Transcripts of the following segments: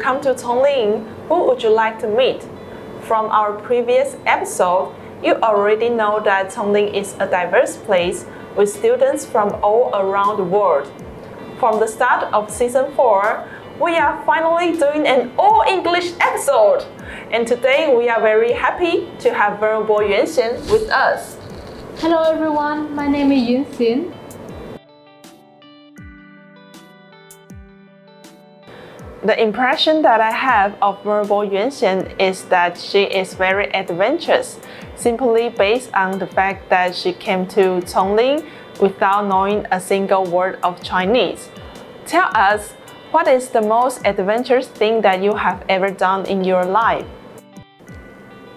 come to Tsung Lin, who would you like to meet? From our previous episode, you already know that Tsung Lin is a diverse place with students from all around the world. From the start of season 4, we are finally doing an all English episode. And today we are very happy to have Venerable Yuan Xian with us. Hello everyone, my name is Yuan Xian. The impression that I have of Venerable Yuan Xian is that she is very adventurous, simply based on the fact that she came to Tsung Lin without knowing a single word of Chinese. Tell us, what is the most adventurous thing that you have ever done in your life?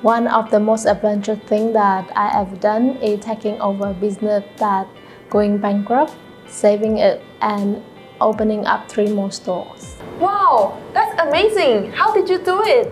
One of the most adventurous things that I have done is taking over a business that going bankrupt, saving it, and opening up three more stores. Wow, that's amazing! How did you do it?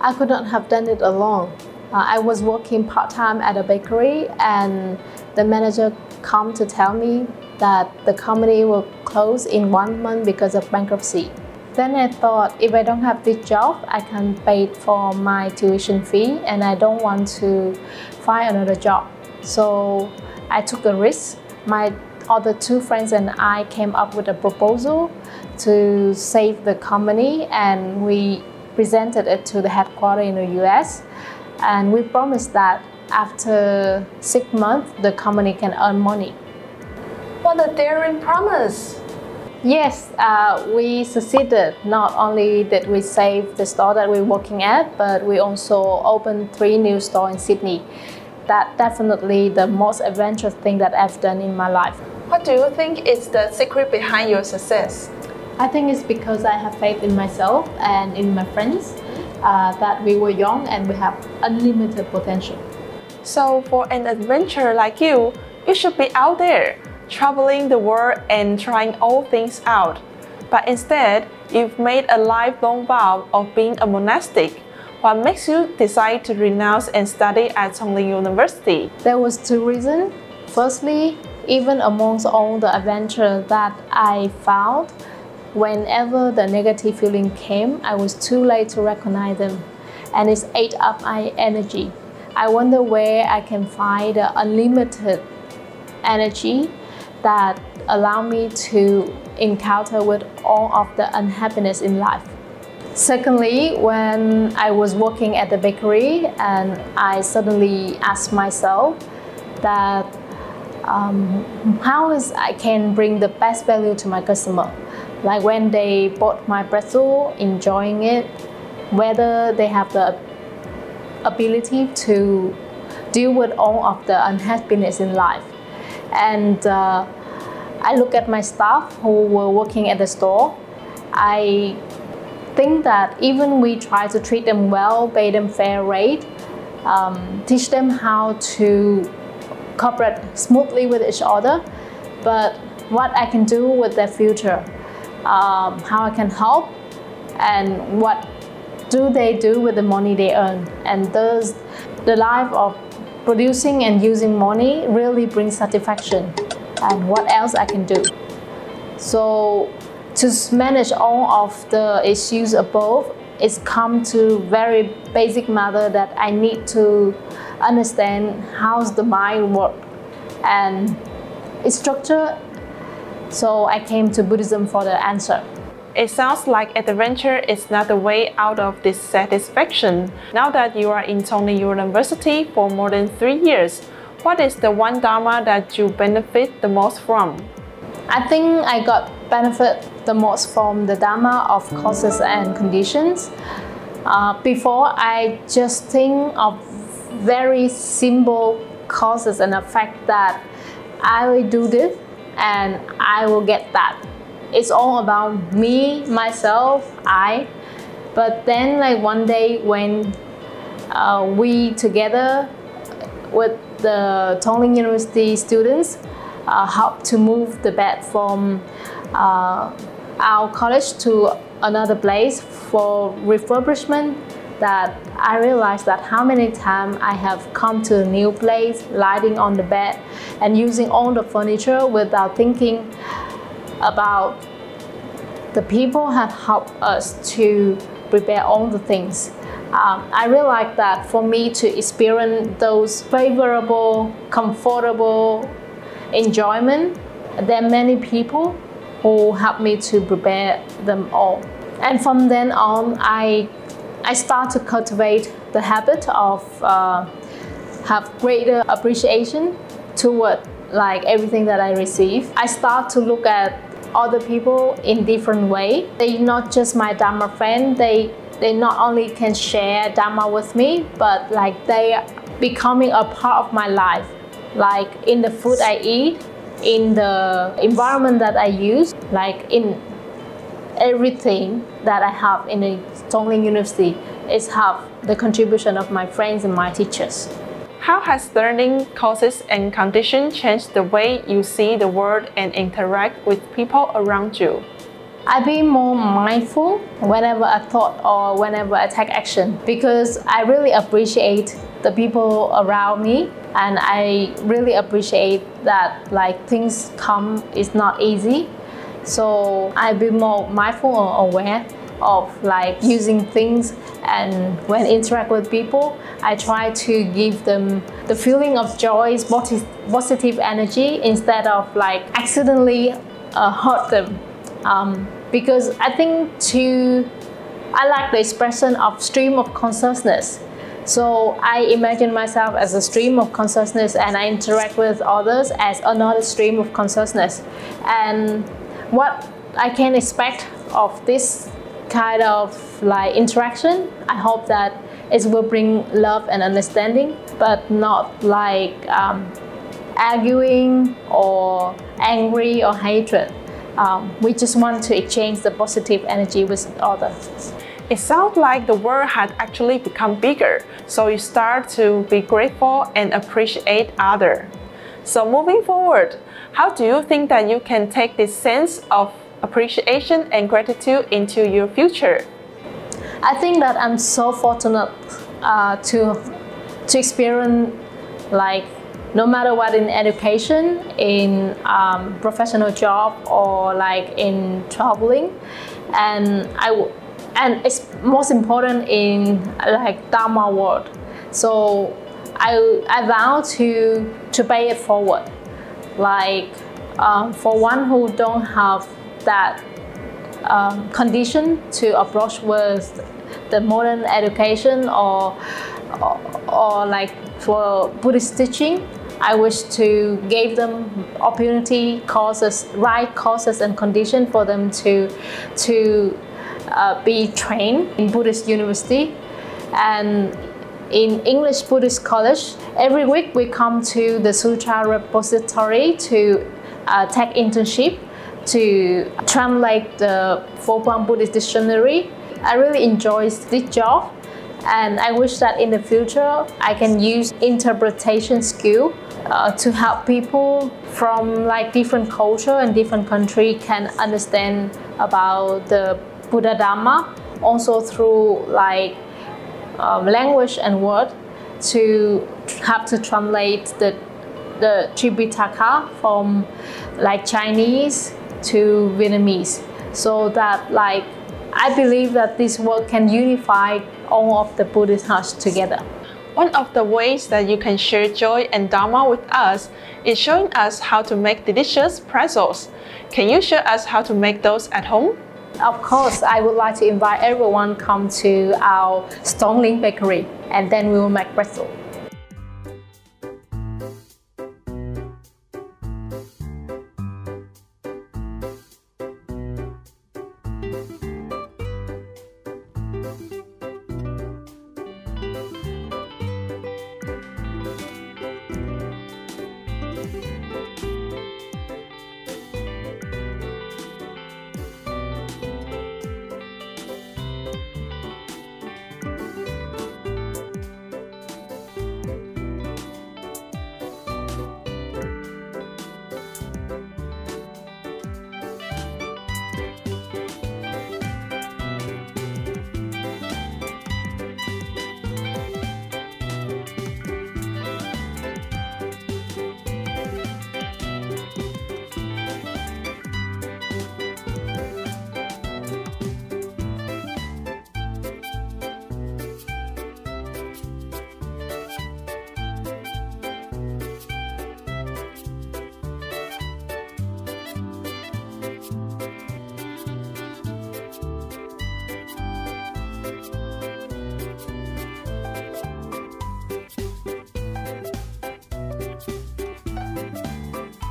I could not have done it alone. Uh, I was working part-time at a bakery and the manager come to tell me that the company will close in one month because of bankruptcy. Then I thought if I don't have this job, I can pay for my tuition fee and I don't want to find another job. So I took a risk. My other two friends and I came up with a proposal to save the company and we presented it to the headquarters in the US and we promised that after six months the company can earn money. What a daring promise! Yes, uh, we succeeded. Not only did we save the store that we're working at, but we also opened three new stores in Sydney. That definitely the most adventurous thing that I've done in my life. What do you think is the secret behind your success? I think it's because I have faith in myself and in my friends uh, that we were young and we have unlimited potential. So for an adventurer like you, you should be out there, traveling the world and trying all things out. But instead, you've made a lifelong vow of being a monastic. What makes you decide to renounce and study at Tsung Lin University? There was two reasons. Firstly, even amongst all the adventure that I found, whenever the negative feeling came, I was too late to recognize them and it ate up my energy. I wonder where I can find the unlimited energy that allow me to encounter with all of the unhappiness in life. Secondly, when I was working at the bakery and I suddenly asked myself that um, how is I can bring the best value to my customer. Like when they bought my pretzel, enjoying it, whether they have the ability to deal with all of the unhappiness in life. And uh, I look at my staff who were working at the store. I think that even we try to treat them well, pay them fair rate, um, teach them how to cooperate smoothly with each other, but what I can do with their future, um, how I can help, and what do they do with the money they earn. And does the life of producing and using money really brings satisfaction and what else I can do. So to manage all of the issues above, it's come to very basic matter that I need to understand how's the mind work and its structure. So I came to Buddhism for the answer. It sounds like adventure is not the way out of dissatisfaction. Now that you are in Tsung Lin University for more than three years, what is the one Dharma that you benefit the most from? I think I got benefit the most from the Dharma of causes and conditions. Uh, before, I just think of very simple causes and effect that I will do this and I will get that. It's all about me, myself, I. But then like one day when uh, we together with the Tsung Lin University students uh, help to move the bed from uh, our college to another place for refurbishment that I realized that how many times I have come to a new place, lighting on the bed and using all the furniture without thinking about the people have helped us to prepare all the things. Um, I realized that for me to experience those favorable, comfortable enjoyment, there are many people who helped me to prepare them all. And from then on, I I start to cultivate the habit of uh, have greater appreciation toward like everything that I receive. I start to look at other people in different way. They're not just my Dharma friend. They they not only can share Dharma with me, but like they are becoming a part of my life. Like in the food I eat, in the environment that I use, like in everything that I have in the Tsung Lin University is have the contribution of my friends and my teachers. How has learning causes and conditions changed the way you see the world and interact with people around you? I be more mindful whenever I thought or whenever I take action because I really appreciate the people around me and I really appreciate that like things come is not easy. So I be more mindful or aware of like using things and when interact with people I try to give them the feeling of joy positive energy instead of like accidentally uh, hurt them. Um, because I think to I like the expression of stream of consciousness so I imagine myself as a stream of consciousness and I interact with others as another stream of consciousness and what I can expect of this kind of like interaction, I hope that it will bring love and understanding, but not like um, arguing or angry or hatred. Um, we just want to exchange the positive energy with others. It sounds like the world had actually become bigger, so you start to be grateful and appreciate others. So moving forward, how do you think that you can take this sense of appreciation and gratitude into your future? I think that I'm so fortunate uh, to to experience like no matter what in education, in um, professional job, or like in traveling, and I and it's most important in like Dharma world. So I I vow to to pay it forward like um, for one who don't have that um, condition to approach with the modern education or, or, or like for Buddhist teaching, I wish to give them opportunity, courses, right courses and condition for them to to uh, be trained in Buddhist university and in English Buddhist College, every week we come to the Sutra repository to uh, take internship to translate the Fo Guang Buddhist Dictionary. I really enjoy this job and I wish that in the future I can use interpretation skill uh, to help people from like different culture and different country can understand about the Buddha Dharma also through like um, language and word to have to translate the the Tripitaka from like Chinese to Vietnamese so that like I believe that this work can unify all of the Buddhist hearts together. One of the ways that you can share joy and Dharma with us is showing us how to make delicious pretzels. Can you show us how to make those at home? Of course, I would like to invite everyone come to our Tsung Lin Bakery and then we will make pretzel.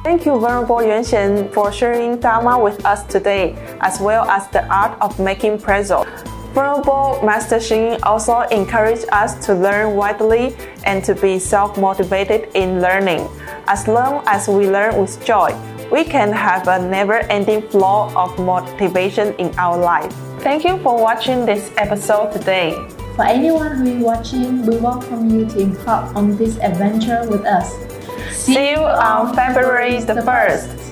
Thank you, Venerable Yuan Xian, for sharing Dharma with us today, as well as the art of making pretzel. Venerable Master Xing also encouraged us to learn widely and to be self motivated in learning. As long as we learn with joy, we can have a never ending flow of motivation in our life. Thank you for watching this episode today. For anyone who is watching, we welcome you to embark on this adventure with us. See you on February the 1st.